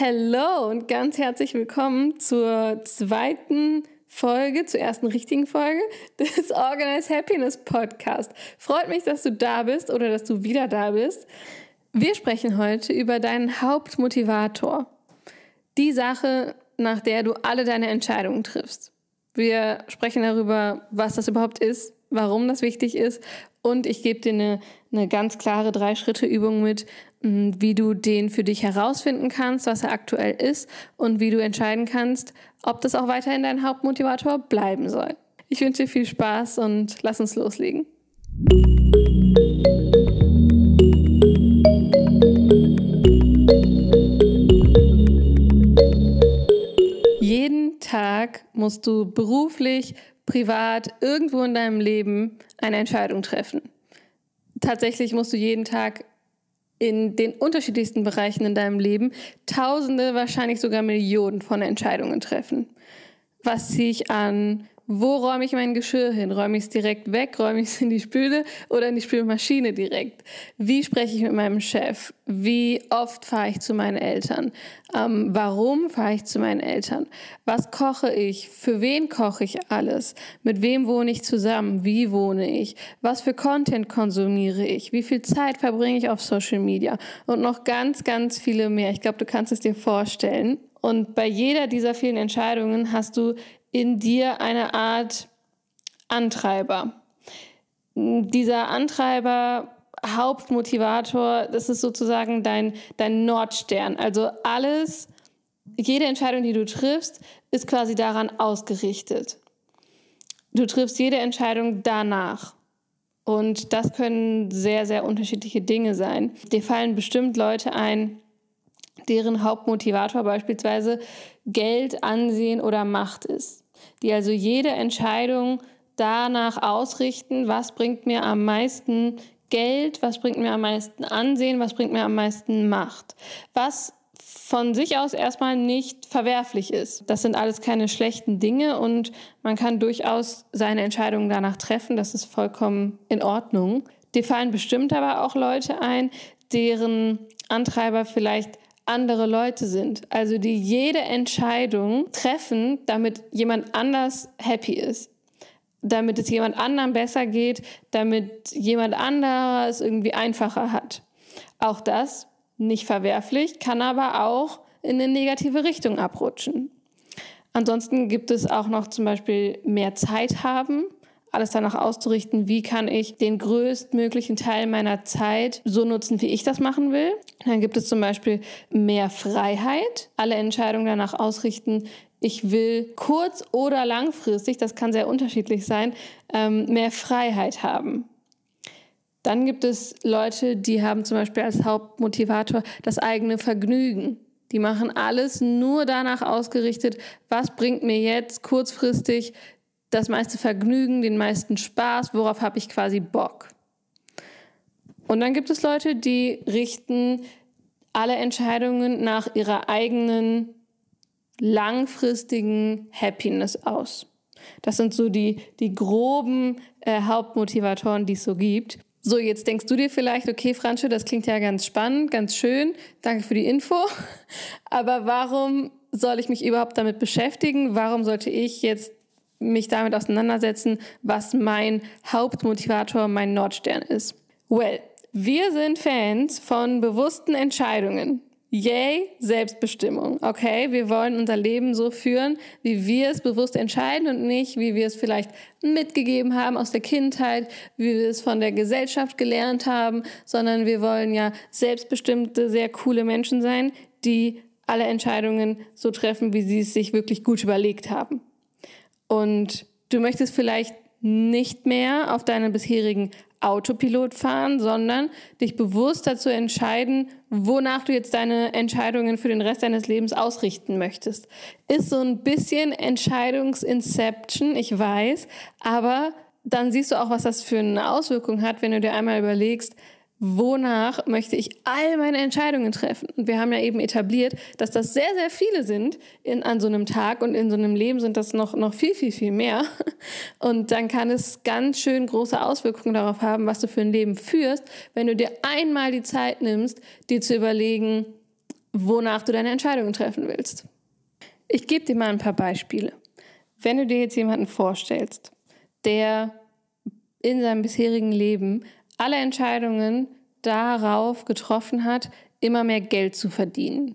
Hallo und ganz herzlich willkommen zur zweiten Folge, zur ersten richtigen Folge des Organized Happiness Podcast. Freut mich, dass du da bist oder dass du wieder da bist. Wir sprechen heute über deinen Hauptmotivator. Die Sache, nach der du alle deine Entscheidungen triffst. Wir sprechen darüber, was das überhaupt ist, warum das wichtig ist und ich gebe dir eine, eine ganz klare Drei-Schritte-Übung mit, wie du den für dich herausfinden kannst, was er aktuell ist und wie du entscheiden kannst, ob das auch weiterhin dein Hauptmotivator bleiben soll. Ich wünsche dir viel Spaß und lass uns loslegen. Jeden Tag musst du beruflich, privat, irgendwo in deinem Leben eine Entscheidung treffen. Tatsächlich musst du jeden Tag in den unterschiedlichsten Bereichen in deinem Leben Tausende, wahrscheinlich sogar Millionen von Entscheidungen treffen. Was ziehe ich an? Wo räume ich mein Geschirr hin? Räume ich es direkt weg? Räume ich es in die Spüle oder in die Spülmaschine direkt? Wie spreche ich mit meinem Chef? Wie oft fahre ich zu meinen Eltern? Ähm, warum fahre ich zu meinen Eltern? Was koche ich? Für wen koche ich alles? Mit wem wohne ich zusammen? Wie wohne ich? Was für Content konsumiere ich? Wie viel Zeit verbringe ich auf Social Media? Und noch ganz, ganz viele mehr. Ich glaube, du kannst es dir vorstellen. Und bei jeder dieser vielen Entscheidungen hast du in dir eine Art Antreiber. Dieser Antreiber, Hauptmotivator, das ist sozusagen dein, dein Nordstern. Also alles, jede Entscheidung, die du triffst, ist quasi daran ausgerichtet. Du triffst jede Entscheidung danach. Und das können sehr, sehr unterschiedliche Dinge sein. Dir fallen bestimmt Leute ein, deren Hauptmotivator beispielsweise Geld, Ansehen oder Macht ist die also jede Entscheidung danach ausrichten, was bringt mir am meisten Geld, was bringt mir am meisten Ansehen, was bringt mir am meisten Macht. Was von sich aus erstmal nicht verwerflich ist. Das sind alles keine schlechten Dinge und man kann durchaus seine Entscheidungen danach treffen. Das ist vollkommen in Ordnung. Dir fallen bestimmt aber auch Leute ein, deren Antreiber vielleicht andere Leute sind. Also die jede Entscheidung treffen, damit jemand anders happy ist. Damit es jemand anderem besser geht, damit jemand anderes irgendwie einfacher hat. Auch das nicht verwerflich, kann aber auch in eine negative Richtung abrutschen. Ansonsten gibt es auch noch zum Beispiel mehr Zeit haben alles danach auszurichten, wie kann ich den größtmöglichen Teil meiner Zeit so nutzen, wie ich das machen will. Dann gibt es zum Beispiel mehr Freiheit, alle Entscheidungen danach ausrichten, ich will kurz- oder langfristig, das kann sehr unterschiedlich sein, ähm, mehr Freiheit haben. Dann gibt es Leute, die haben zum Beispiel als Hauptmotivator das eigene Vergnügen. Die machen alles nur danach ausgerichtet, was bringt mir jetzt kurzfristig das meiste Vergnügen, den meisten Spaß, worauf habe ich quasi Bock. Und dann gibt es Leute, die richten alle Entscheidungen nach ihrer eigenen langfristigen Happiness aus. Das sind so die, die groben äh, Hauptmotivatoren, die es so gibt. So, jetzt denkst du dir vielleicht, okay, Fransche, das klingt ja ganz spannend, ganz schön. Danke für die Info. Aber warum soll ich mich überhaupt damit beschäftigen? Warum sollte ich jetzt mich damit auseinandersetzen, was mein Hauptmotivator, mein Nordstern ist. Well, wir sind Fans von bewussten Entscheidungen. Yay, Selbstbestimmung. Okay, wir wollen unser Leben so führen, wie wir es bewusst entscheiden und nicht, wie wir es vielleicht mitgegeben haben aus der Kindheit, wie wir es von der Gesellschaft gelernt haben, sondern wir wollen ja selbstbestimmte, sehr coole Menschen sein, die alle Entscheidungen so treffen, wie sie es sich wirklich gut überlegt haben. Und du möchtest vielleicht nicht mehr auf deinen bisherigen Autopilot fahren, sondern dich bewusst dazu entscheiden, wonach du jetzt deine Entscheidungen für den Rest deines Lebens ausrichten möchtest. Ist so ein bisschen Entscheidungsinception, ich weiß, aber dann siehst du auch, was das für eine Auswirkung hat, wenn du dir einmal überlegst, wonach möchte ich all meine Entscheidungen treffen. Und wir haben ja eben etabliert, dass das sehr, sehr viele sind in, an so einem Tag und in so einem Leben sind das noch, noch viel, viel, viel mehr. Und dann kann es ganz schön große Auswirkungen darauf haben, was du für ein Leben führst, wenn du dir einmal die Zeit nimmst, dir zu überlegen, wonach du deine Entscheidungen treffen willst. Ich gebe dir mal ein paar Beispiele. Wenn du dir jetzt jemanden vorstellst, der in seinem bisherigen Leben alle Entscheidungen darauf getroffen hat, immer mehr Geld zu verdienen.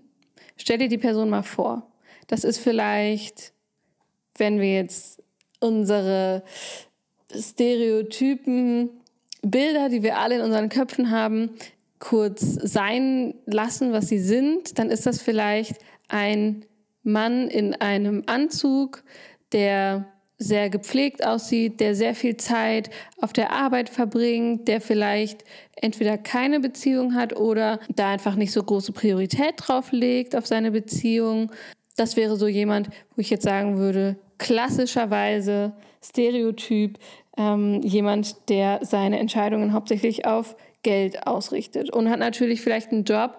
Stell dir die Person mal vor. Das ist vielleicht, wenn wir jetzt unsere Stereotypen, Bilder, die wir alle in unseren Köpfen haben, kurz sein lassen, was sie sind, dann ist das vielleicht ein Mann in einem Anzug, der sehr gepflegt aussieht, der sehr viel Zeit auf der Arbeit verbringt, der vielleicht entweder keine Beziehung hat oder da einfach nicht so große Priorität drauf legt auf seine Beziehung. Das wäre so jemand, wo ich jetzt sagen würde, klassischerweise Stereotyp, ähm, jemand, der seine Entscheidungen hauptsächlich auf Geld ausrichtet und hat natürlich vielleicht einen Job,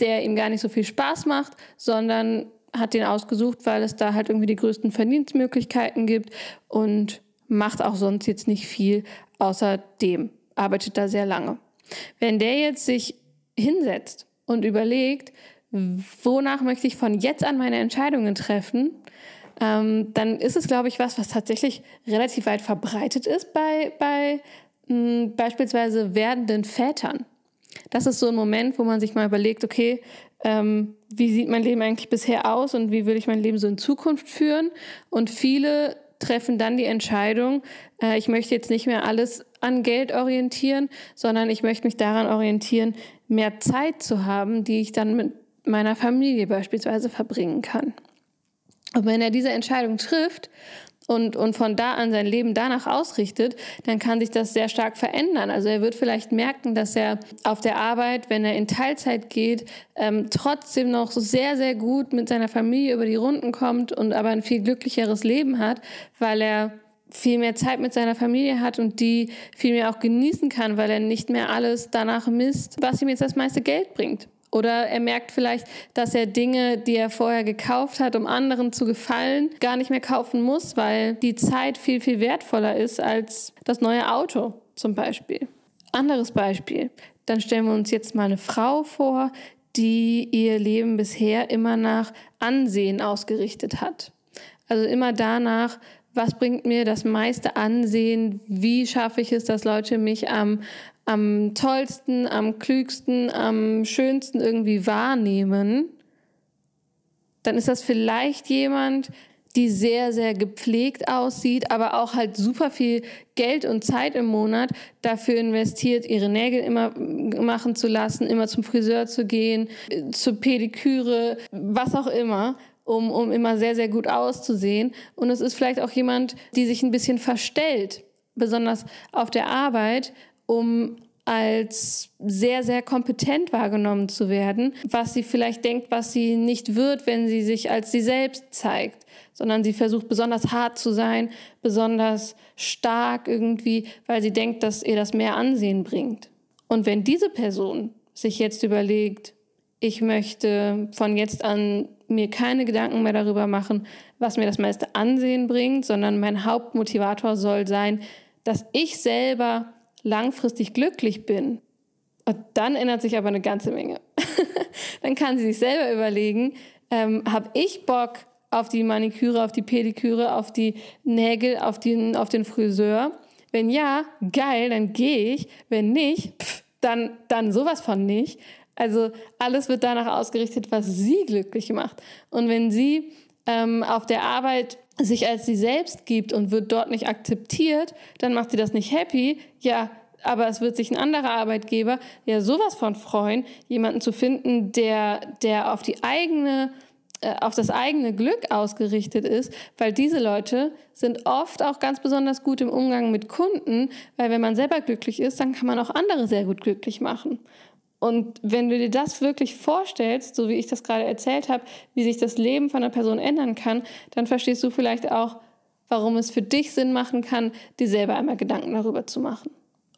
der ihm gar nicht so viel Spaß macht, sondern hat den ausgesucht, weil es da halt irgendwie die größten Verdienstmöglichkeiten gibt und macht auch sonst jetzt nicht viel außerdem, arbeitet da sehr lange. Wenn der jetzt sich hinsetzt und überlegt, wonach möchte ich von jetzt an meine Entscheidungen treffen, ähm, dann ist es, glaube ich, was, was tatsächlich relativ weit verbreitet ist bei, bei mh, beispielsweise werdenden Vätern. Das ist so ein Moment, wo man sich mal überlegt, okay, ähm, wie sieht mein Leben eigentlich bisher aus und wie will ich mein Leben so in Zukunft führen? Und viele treffen dann die Entscheidung, äh, ich möchte jetzt nicht mehr alles an Geld orientieren, sondern ich möchte mich daran orientieren, mehr Zeit zu haben, die ich dann mit meiner Familie beispielsweise verbringen kann. Und wenn er diese Entscheidung trifft und, und von da an sein Leben danach ausrichtet, dann kann sich das sehr stark verändern. Also er wird vielleicht merken, dass er auf der Arbeit, wenn er in Teilzeit geht, ähm, trotzdem noch so sehr, sehr gut mit seiner Familie über die Runden kommt und aber ein viel glücklicheres Leben hat, weil er viel mehr Zeit mit seiner Familie hat und die viel mehr auch genießen kann, weil er nicht mehr alles danach misst, was ihm jetzt das meiste Geld bringt. Oder er merkt vielleicht, dass er Dinge, die er vorher gekauft hat, um anderen zu gefallen, gar nicht mehr kaufen muss, weil die Zeit viel, viel wertvoller ist als das neue Auto zum Beispiel. Anderes Beispiel. Dann stellen wir uns jetzt mal eine Frau vor, die ihr Leben bisher immer nach Ansehen ausgerichtet hat. Also immer danach, was bringt mir das meiste Ansehen, wie schaffe ich es, dass Leute mich am, am tollsten, am klügsten, am schönsten irgendwie wahrnehmen, dann ist das vielleicht jemand, die sehr, sehr gepflegt aussieht, aber auch halt super viel Geld und Zeit im Monat dafür investiert, ihre Nägel immer machen zu lassen, immer zum Friseur zu gehen, zur Pediküre, was auch immer, um, um immer sehr, sehr gut auszusehen. Und es ist vielleicht auch jemand, die sich ein bisschen verstellt, besonders auf der Arbeit, um als sehr, sehr kompetent wahrgenommen zu werden, was sie vielleicht denkt, was sie nicht wird, wenn sie sich als sie selbst zeigt, sondern sie versucht besonders hart zu sein, besonders stark irgendwie, weil sie denkt, dass ihr das mehr Ansehen bringt. Und wenn diese Person sich jetzt überlegt, ich möchte von jetzt an mir keine Gedanken mehr darüber machen, was mir das meiste Ansehen bringt, sondern mein Hauptmotivator soll sein, dass ich selber langfristig glücklich bin, und dann ändert sich aber eine ganze Menge. dann kann sie sich selber überlegen, ähm, habe ich Bock auf die Maniküre, auf die Pediküre, auf die Nägel, auf den, auf den Friseur? Wenn ja, geil, dann gehe ich. Wenn nicht, pff, dann, dann sowas von nicht. Also alles wird danach ausgerichtet, was sie glücklich macht. Und wenn sie ähm, auf der Arbeit sich als sie selbst gibt und wird dort nicht akzeptiert, dann macht sie das nicht happy. Ja, aber es wird sich ein anderer Arbeitgeber ja sowas von freuen, jemanden zu finden, der, der auf die eigene äh, auf das eigene Glück ausgerichtet ist, weil diese Leute sind oft auch ganz besonders gut im Umgang mit Kunden, weil wenn man selber glücklich ist, dann kann man auch andere sehr gut glücklich machen. Und wenn du dir das wirklich vorstellst, so wie ich das gerade erzählt habe, wie sich das Leben von einer Person ändern kann, dann verstehst du vielleicht auch, warum es für dich Sinn machen kann, dir selber einmal Gedanken darüber zu machen.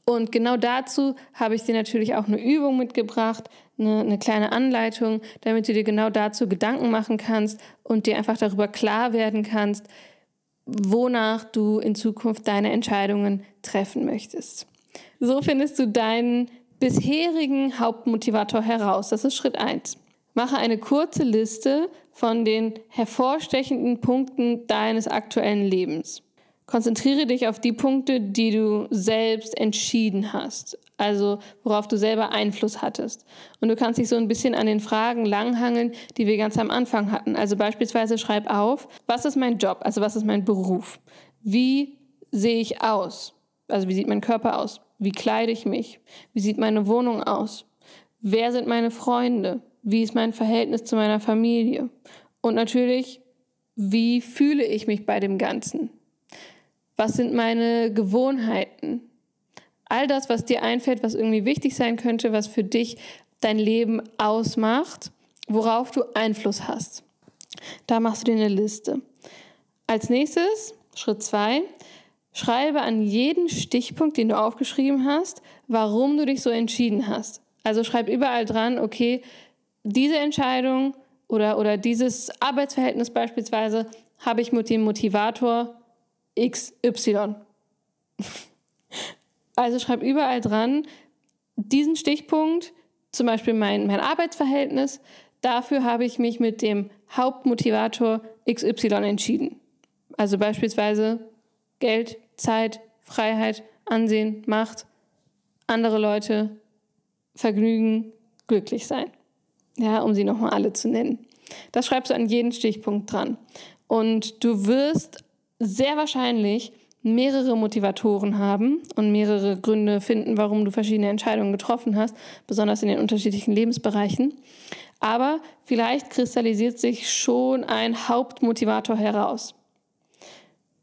Und genau dazu habe ich dir natürlich auch eine Übung mitgebracht, eine, eine, kleine Anleitung, damit du dir genau dazu Gedanken machen kannst und dir einfach darüber klar werden kannst, wonach du in Zukunft deine Entscheidungen treffen möchtest. So findest du deinen bisherigen Hauptmotivator heraus. Das ist Schritt eins. Mache eine kurze Liste von den hervorstechenden Punkten deines aktuellen Lebens. Konzentriere dich auf die Punkte, die du selbst entschieden hast, also worauf du selber Einfluss hattest. Und du kannst dich so ein bisschen an den Fragen langhangeln, die wir ganz am Anfang hatten. Also beispielsweise schreib auf, was ist mein Job, also was ist mein Beruf? Wie sehe ich aus? Also wie sieht mein Körper aus? Wie kleide ich mich? Wie sieht meine Wohnung aus? Wer sind meine Freunde? Wie ist mein Verhältnis zu meiner Familie? Und natürlich, wie fühle ich mich bei dem Ganzen? Was sind meine Gewohnheiten? All das, was dir einfällt, was irgendwie wichtig sein könnte, was für dich dein Leben ausmacht, worauf du Einfluss hast. Da machst du dir eine Liste. Als nächstes, Schritt zwei, schreibe an jeden Stichpunkt, den du aufgeschrieben hast, warum du dich so entschieden hast. Also schreib überall dran, okay, diese Entscheidung oder, oder dieses Arbeitsverhältnis beispielsweise habe ich mit dem Motivator XY. Also schreib überall dran, diesen Stichpunkt, zum Beispiel mein, mein Arbeitsverhältnis, dafür habe ich mich mit dem Hauptmotivator XY entschieden. Also beispielsweise Geld, Zeit, Freiheit, Ansehen, Macht, andere Leute, Vergnügen, glücklich sein. Ja, um sie nochmal alle zu nennen. Das schreibst du an jeden Stichpunkt dran. Und du wirst sehr wahrscheinlich mehrere Motivatoren haben und mehrere Gründe finden, warum du verschiedene Entscheidungen getroffen hast, besonders in den unterschiedlichen Lebensbereichen. Aber vielleicht kristallisiert sich schon ein Hauptmotivator heraus.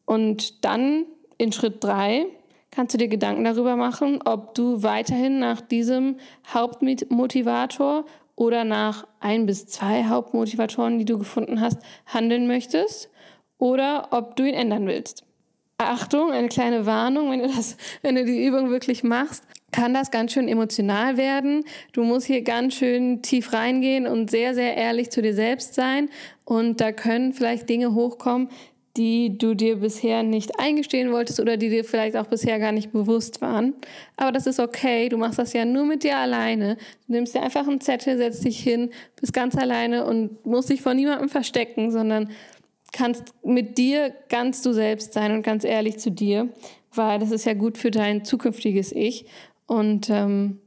Und dann in Schritt drei kannst du dir Gedanken darüber machen, ob du weiterhin nach diesem Hauptmotivator oder nach ein bis zwei Hauptmotivatoren, die du gefunden hast, handeln möchtest oder ob du ihn ändern willst. Achtung, eine kleine Warnung, wenn du, das, wenn du die Übung wirklich machst, kann das ganz schön emotional werden. Du musst hier ganz schön tief reingehen und sehr, sehr ehrlich zu dir selbst sein. Und da können vielleicht Dinge hochkommen, die du dir bisher nicht eingestehen wolltest oder die dir vielleicht auch bisher gar nicht bewusst waren. Aber das ist okay, du machst das ja nur mit dir alleine. Du nimmst dir einfach einen Zettel, setzt dich hin, bist ganz alleine und musst dich vor niemandem verstecken, sondern kannst mit dir ganz du selbst sein und ganz ehrlich zu dir, weil das ist ja gut für dein zukünftiges Ich. Und ähm,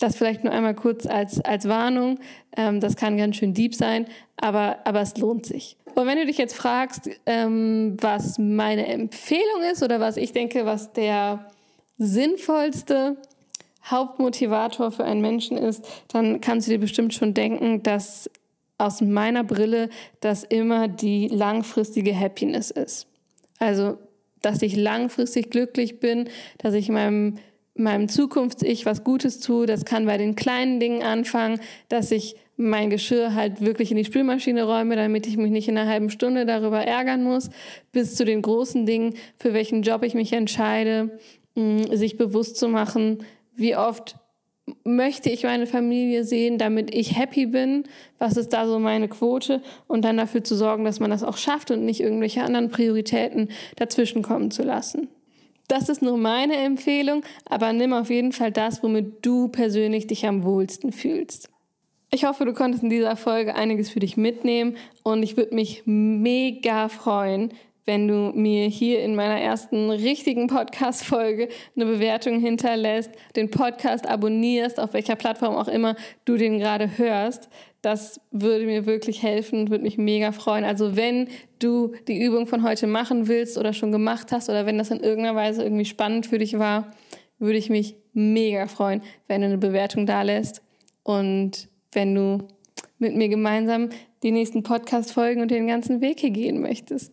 das vielleicht nur einmal kurz als, als Warnung. Ähm, das kann ganz schön deep sein, aber, aber es lohnt sich. Und wenn du dich jetzt fragst, ähm, was meine Empfehlung ist oder was ich denke, was der sinnvollste Hauptmotivator für einen Menschen ist, dann kannst du dir bestimmt schon denken, dass aus meiner Brille das immer die langfristige Happiness ist. Also, dass ich langfristig glücklich bin, dass ich meinem meinem Zukunfts-Ich was Gutes tue. Das kann bei den kleinen Dingen anfangen, dass ich mein Geschirr halt wirklich in die Spülmaschine räume, damit ich mich nicht in einer halben Stunde darüber ärgern muss, bis zu den großen Dingen, für welchen Job ich mich entscheide, mm, sich bewusst zu machen, wie oft möchte ich meine Familie sehen, damit ich happy bin, was ist da so meine Quote und dann dafür zu sorgen, dass man das auch schafft und nicht irgendwelche anderen Prioritäten dazwischen kommen zu lassen. Das ist nur meine Empfehlung, aber nimm auf jeden Fall das, womit du persönlich dich am wohlsten fühlst. Ich hoffe, du konntest in dieser Folge einiges für dich mitnehmen und ich würde mich mega freuen, wenn du mir hier in meiner ersten richtigen Podcast-Folge eine Bewertung hinterlässt, den Podcast abonnierst, auf welcher Plattform auch immer du den gerade hörst. Das würde mir wirklich helfen würde mich mega freuen. Also wenn du die Übung von heute machen willst oder schon gemacht hast oder wenn das in irgendeiner Weise irgendwie spannend für dich war, würde ich mich mega freuen, wenn du eine Bewertung da lässt und wenn du mit mir gemeinsam die nächsten Podcast-Folgen und den ganzen Weg hier gehen möchtest.